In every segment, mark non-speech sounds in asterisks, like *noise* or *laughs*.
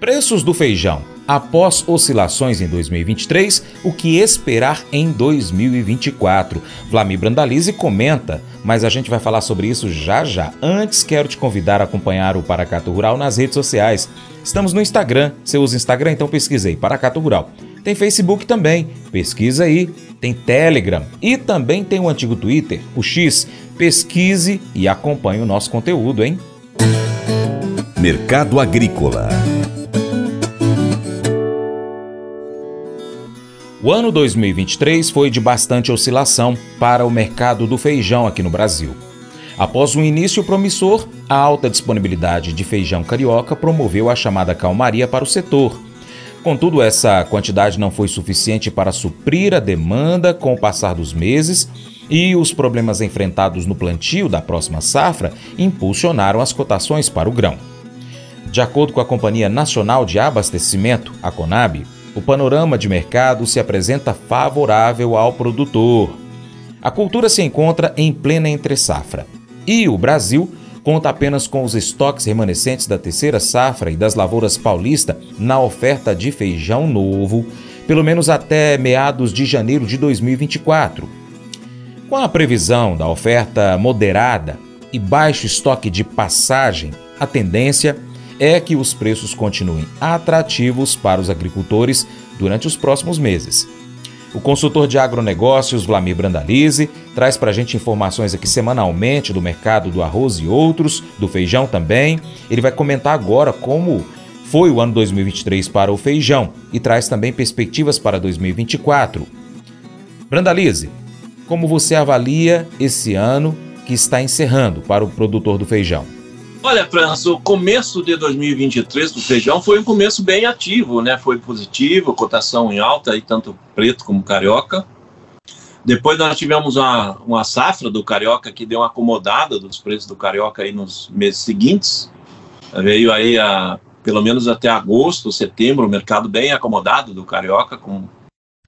Preços do feijão. Após oscilações em 2023, o que esperar em 2024? Vlamir Brandalize comenta, mas a gente vai falar sobre isso já já. Antes, quero te convidar a acompanhar o Paracato Rural nas redes sociais. Estamos no Instagram. Você usa Instagram? Então pesquisei Paracato Rural. Tem Facebook também, pesquisa aí. Tem Telegram e também tem o antigo Twitter, o X. Pesquise e acompanhe o nosso conteúdo, hein? Mercado Agrícola O ano 2023 foi de bastante oscilação para o mercado do feijão aqui no Brasil. Após um início promissor, a alta disponibilidade de feijão carioca promoveu a chamada calmaria para o setor. Contudo, essa quantidade não foi suficiente para suprir a demanda com o passar dos meses e os problemas enfrentados no plantio da próxima safra impulsionaram as cotações para o grão. De acordo com a Companhia Nacional de Abastecimento, a CONAB, o panorama de mercado se apresenta favorável ao produtor. A cultura se encontra em plena entre-safra e o Brasil conta apenas com os estoques remanescentes da terceira safra e das lavouras paulista na oferta de feijão novo, pelo menos até meados de janeiro de 2024. Com a previsão da oferta moderada e baixo estoque de passagem, a tendência é que os preços continuem atrativos para os agricultores durante os próximos meses. O consultor de agronegócios Vlamir Brandalize traz para a gente informações aqui semanalmente do mercado do arroz e outros, do feijão também. Ele vai comentar agora como foi o ano 2023 para o feijão e traz também perspectivas para 2024. Brandalize, como você avalia esse ano que está encerrando para o produtor do feijão? Olha, França, o começo de 2023 do feijão foi um começo bem ativo, né? Foi positivo, cotação em alta, aí, tanto preto como carioca. Depois nós tivemos uma, uma safra do carioca que deu uma acomodada dos preços do carioca aí nos meses seguintes. Veio aí a, pelo menos até agosto, setembro, o mercado bem acomodado do carioca, com,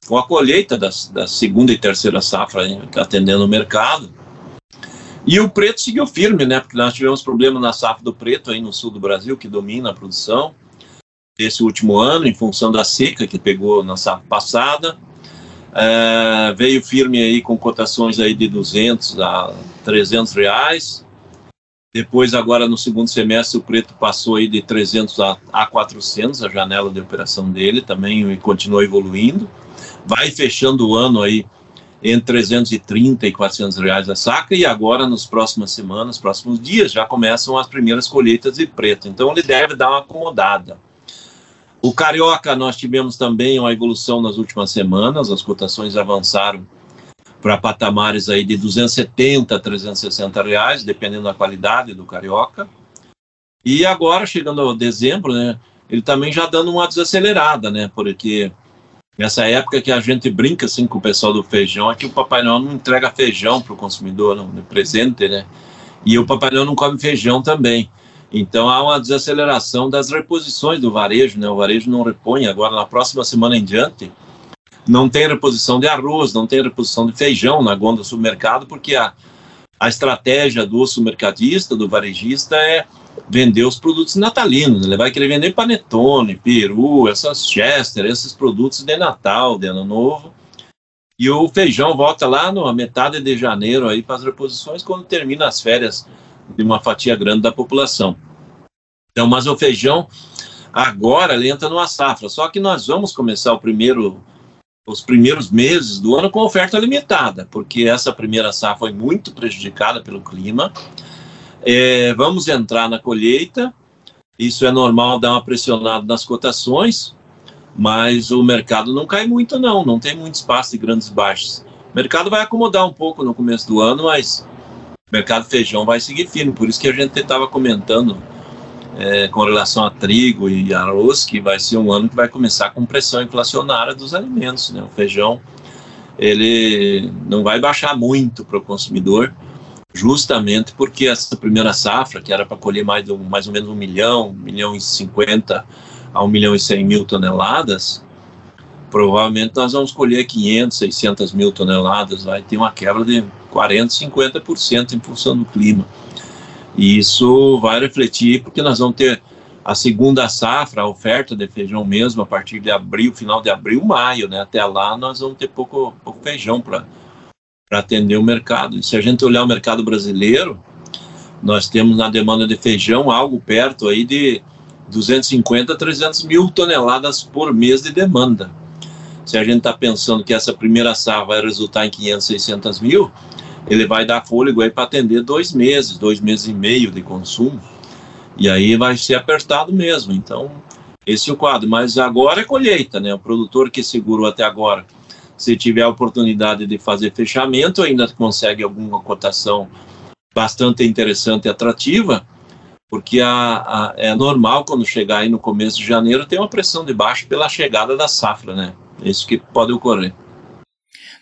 com a colheita das, da segunda e terceira safra atendendo o mercado. E o preto seguiu firme, né? Porque nós tivemos problema na safra do preto aí no sul do Brasil, que domina a produção esse último ano, em função da seca que pegou na safra passada. É, veio firme aí com cotações aí de 200 a 300 reais. Depois, agora no segundo semestre, o preto passou aí de 300 a, a 400, a janela de operação dele também continua evoluindo. Vai fechando o ano aí entre 330 e 400 reais a saca, e agora, nas próximas semanas, próximos dias, já começam as primeiras colheitas de preto. Então, ele deve dar uma acomodada. O carioca, nós tivemos também uma evolução nas últimas semanas, as cotações avançaram para patamares aí de 270 a 360 reais, dependendo da qualidade do carioca. E agora, chegando a dezembro, né, ele também já dando uma desacelerada, né, porque Nessa época que a gente brinca assim com o pessoal do feijão, é que o Papai Noel não entrega feijão para o consumidor, no, no presente, né? E o Papai Noel não come feijão também. Então há uma desaceleração das reposições do varejo, né? O varejo não repõe agora na próxima semana em diante. Não tem reposição de arroz, não tem reposição de feijão na gôndola do supermercado, porque a, a estratégia do supermercadista, do varejista é vender os produtos natalinos. Ele vai querer vender panetone, peru, essas chester, esses produtos de Natal, de Ano Novo. E o feijão volta lá na metade de janeiro aí para as reposições quando termina as férias de uma fatia grande da população. Então, mas o feijão agora ele entra numa safra. Só que nós vamos começar primeiro os primeiros meses do ano com oferta limitada, porque essa primeira safra foi muito prejudicada pelo clima. É, vamos entrar na colheita, isso é normal dar uma pressionada nas cotações, mas o mercado não cai muito, não, não tem muito espaço de grandes baixas. O mercado vai acomodar um pouco no começo do ano, mas o mercado feijão vai seguir firme, por isso que a gente estava comentando é, com relação a trigo e arroz, que vai ser um ano que vai começar com pressão inflacionária dos alimentos. Né? O feijão ele não vai baixar muito para o consumidor, justamente porque essa primeira safra, que era para colher mais, mais ou menos um milhão, um milhão e cinquenta a um milhão e cem mil toneladas, provavelmente nós vamos colher 500, 600 mil toneladas, vai ter uma quebra de 40, 50% em função do clima. E isso vai refletir porque nós vamos ter a segunda safra, a oferta de feijão mesmo, a partir de abril, final de abril, maio, né? Até lá nós vamos ter pouco, pouco feijão para atender o mercado. E se a gente olhar o mercado brasileiro, nós temos na demanda de feijão algo perto aí de 250 a 300 mil toneladas por mês de demanda. Se a gente está pensando que essa primeira safra vai resultar em 500, 600 mil, ele vai dar fôlego aí para atender dois meses, dois meses e meio de consumo. E aí vai ser apertado mesmo. Então, esse é o quadro. Mas agora é colheita, né? O produtor que segurou até agora, se tiver a oportunidade de fazer fechamento, ainda consegue alguma cotação bastante interessante e atrativa, porque a, a, é normal quando chegar aí no começo de janeiro ter uma pressão de baixo pela chegada da safra, né? Isso que pode ocorrer.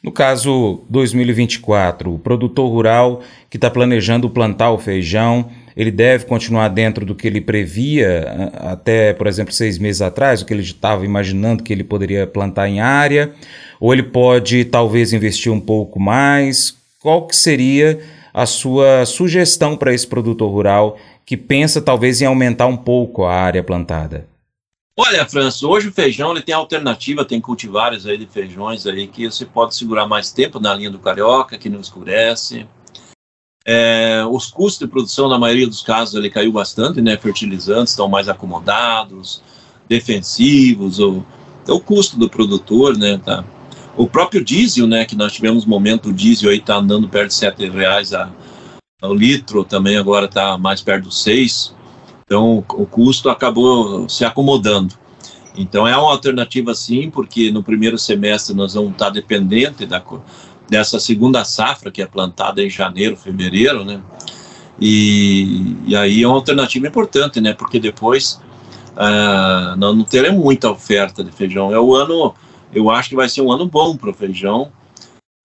No caso 2024, o produtor rural que está planejando plantar o feijão, ele deve continuar dentro do que ele previa até, por exemplo, seis meses atrás, o que ele estava imaginando que ele poderia plantar em área, ou ele pode talvez investir um pouco mais? Qual que seria a sua sugestão para esse produtor rural que pensa talvez em aumentar um pouco a área plantada? Olha, Franço, hoje o feijão ele tem alternativa, tem cultivares aí de feijões aí que você pode segurar mais tempo na linha do carioca, que não escurece. É, os custos de produção, na maioria dos casos, ele caiu bastante, né? Fertilizantes estão mais acomodados, defensivos, o, o custo do produtor, né? Tá. O próprio diesel, né? Que nós tivemos um momento, o diesel aí tá andando perto de sete reais a, ao litro, também agora está mais perto dos seis. Então, o custo acabou se acomodando. Então, é uma alternativa sim, porque no primeiro semestre nós vamos estar dependente da, dessa segunda safra que é plantada em janeiro, fevereiro, né? E, e aí é uma alternativa importante, né? Porque depois uh, não, não teremos muita oferta de feijão. É o ano, eu acho que vai ser um ano bom para o feijão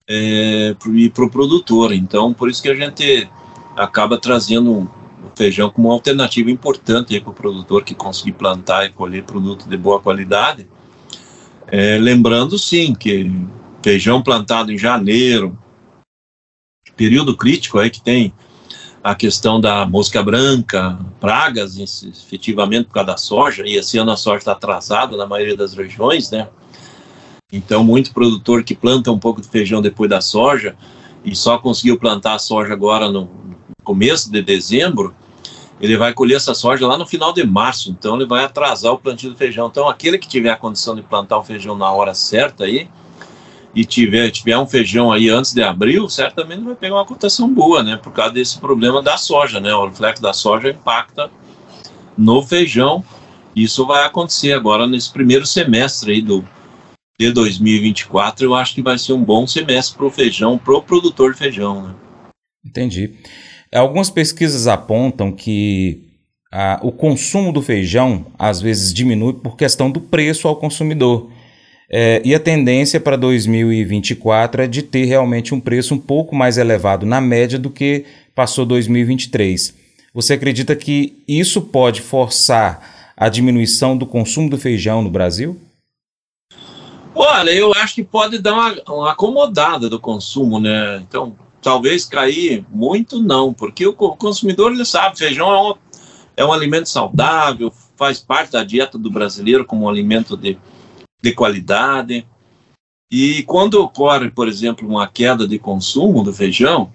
é, e para o produtor. Então, por isso que a gente acaba trazendo o feijão como uma alternativa importante para o produtor que conseguir plantar e colher produto de boa qualidade. É, lembrando, sim, que feijão plantado em janeiro, período crítico aí que tem a questão da mosca branca, pragas, efetivamente por causa da soja, e esse ano a soja está atrasada na maioria das regiões, né? Então, muito produtor que planta um pouco de feijão depois da soja e só conseguiu plantar a soja agora no começo de dezembro, ele vai colher essa soja lá no final de março, então ele vai atrasar o plantio do feijão. Então, aquele que tiver a condição de plantar o feijão na hora certa aí, e tiver, tiver um feijão aí antes de abril, certamente vai pegar uma cotação boa, né? Por causa desse problema da soja, né? O reflexo da soja impacta no feijão. Isso vai acontecer agora nesse primeiro semestre aí do de 2024. Eu acho que vai ser um bom semestre para o feijão, para o produtor de feijão, né? Entendi. Algumas pesquisas apontam que ah, o consumo do feijão às vezes diminui por questão do preço ao consumidor. É, e a tendência para 2024 é de ter realmente um preço um pouco mais elevado na média do que passou 2023. Você acredita que isso pode forçar a diminuição do consumo do feijão no Brasil? Olha, eu acho que pode dar uma, uma acomodada do consumo, né? Então, talvez cair muito não, porque o consumidor ele sabe, feijão é um, é um alimento saudável, faz parte da dieta do brasileiro como um alimento de de qualidade. E quando ocorre, por exemplo, uma queda de consumo do feijão,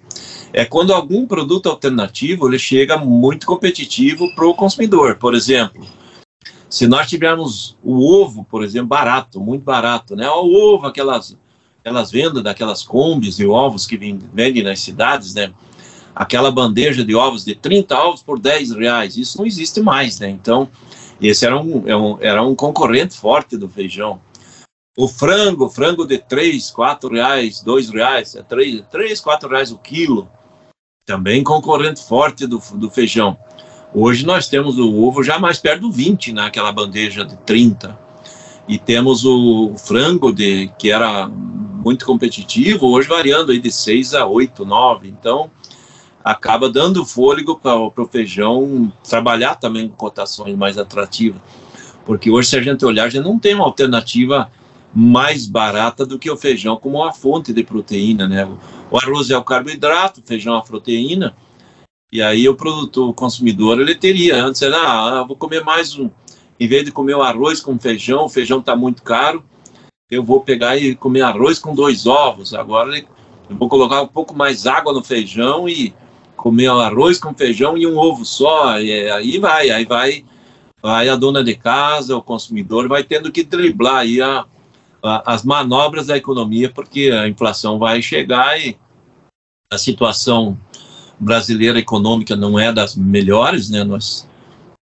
é quando algum produto alternativo ele chega muito competitivo para o consumidor. Por exemplo, se nós tivermos o ovo, por exemplo, barato, muito barato, né? O ovo, aquelas, aquelas vendas daquelas combis de ovos que vendem nas cidades, né? Aquela bandeja de ovos de 30 ovos por 10 reais, isso não existe mais, né? Então, esse era um, era é um, era um concorrente forte do feijão. O frango, frango de 3, 4 reais, 2 reais, 3, 3 4 reais o quilo. Também concorrente forte do, do feijão. Hoje nós temos o ovo já mais perto do 20 naquela bandeja de 30. E temos o frango de que era muito competitivo, hoje variando aí de 6 a 8, 9. Então, acaba dando fôlego para o feijão trabalhar também com cotações mais atrativas. Porque hoje, se a gente olhar, a gente não tem uma alternativa mais barata do que o feijão como uma fonte de proteína, né? O arroz é o carboidrato, o feijão é a proteína, E aí o produtor, o consumidor, ele teria, antes era, ah, vou comer mais um, em vez de comer o arroz com feijão, o feijão está muito caro, eu vou pegar e comer arroz com dois ovos. Agora eu vou colocar um pouco mais água no feijão e comer arroz com feijão e um ovo só. E aí vai, aí vai, vai a dona de casa, o consumidor vai tendo que driblar aí a, a, as manobras da economia, porque a inflação vai chegar e a situação brasileira econômica não é das melhores, né? Nós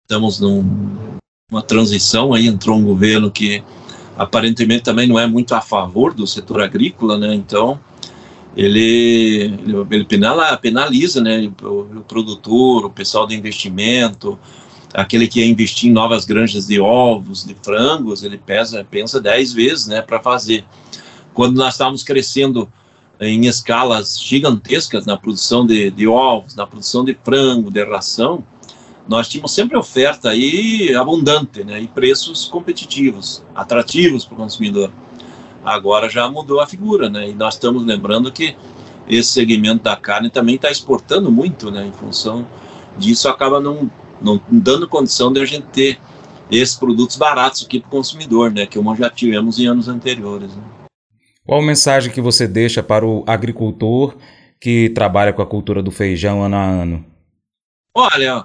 estamos numa transição, aí entrou um governo que aparentemente também não é muito a favor do setor agrícola, né? Então ele, ele, penala, penaliza, né? O, o, produtor, o pessoal de investimento, aquele que ia investir em novas granjas de ovos, de frangos, ele pesa, pensa 10 vezes, né? Para fazer. Quando nós estávamos crescendo em escalas gigantescas na produção de, de ovos, na produção de frango, de ração, nós tínhamos sempre oferta aí abundante, né, e preços competitivos, atrativos para o consumidor. Agora já mudou a figura, né, e nós estamos lembrando que esse segmento da carne também está exportando muito, né, em função disso acaba não, não dando condição de a gente ter esses produtos baratos aqui para o consumidor, né, que nós já tivemos em anos anteriores. Né. Qual a mensagem que você deixa para o agricultor que trabalha com a cultura do feijão ano a ano? Olha,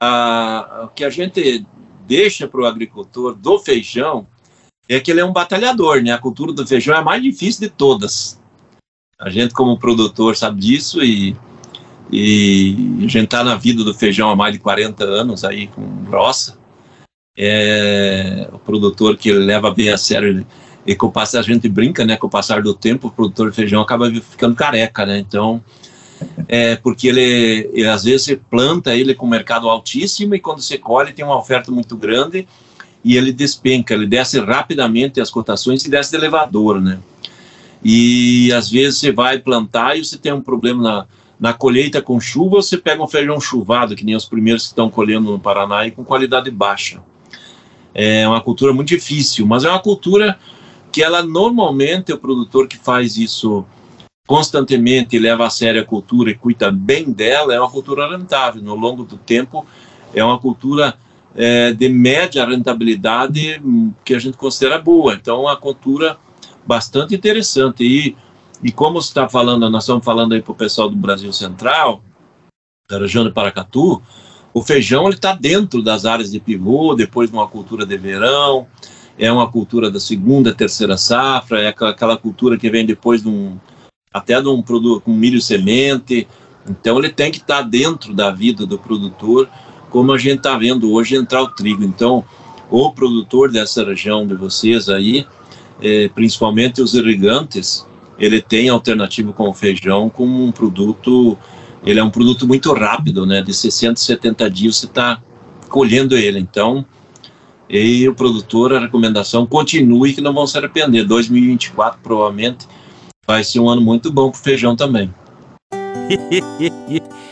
a, o que a gente deixa para o agricultor do feijão é que ele é um batalhador, né? A cultura do feijão é a mais difícil de todas. A gente, como produtor, sabe disso e, e a gente está na vida do feijão há mais de 40 anos aí com roça. É, o produtor que leva bem a sério e com o passar, a gente brinca, né? Com o passar do tempo, o produtor de feijão acaba ficando careca, né? Então, é porque ele, ele, às vezes você planta ele com mercado altíssimo e quando você colhe tem uma oferta muito grande e ele despenca, ele desce rapidamente as cotações e desce de elevador, né? E às vezes você vai plantar e você tem um problema na, na colheita com chuva, você pega um feijão chuvado, que nem os primeiros que estão colhendo no Paraná e com qualidade baixa. É uma cultura muito difícil, mas é uma cultura que ela normalmente o produtor que faz isso constantemente leva a sério a cultura e cuida bem dela é uma cultura rentável. No longo do tempo, é uma cultura é, de média rentabilidade que a gente considera boa. Então, uma cultura bastante interessante. E, e como está falando, nós estamos falando aí para o pessoal do Brasil Central, da região de Paracatu, o feijão está dentro das áreas de pivô, depois de uma cultura de verão, é uma cultura da segunda, terceira safra, é aquela cultura que vem depois de um, até de um produto com milho semente. Então ele tem que estar dentro da vida do produtor, como a gente está vendo hoje entrar o trigo. Então o produtor dessa região de vocês aí, é, principalmente os irrigantes, ele tem alternativa com o feijão como um produto, ele é um produto muito rápido, né? De 60, 70 dias você está colhendo ele. Então e o produtor, a recomendação, continue que não vão se arrepender. 2024 provavelmente vai ser um ano muito bom para o feijão também. *laughs*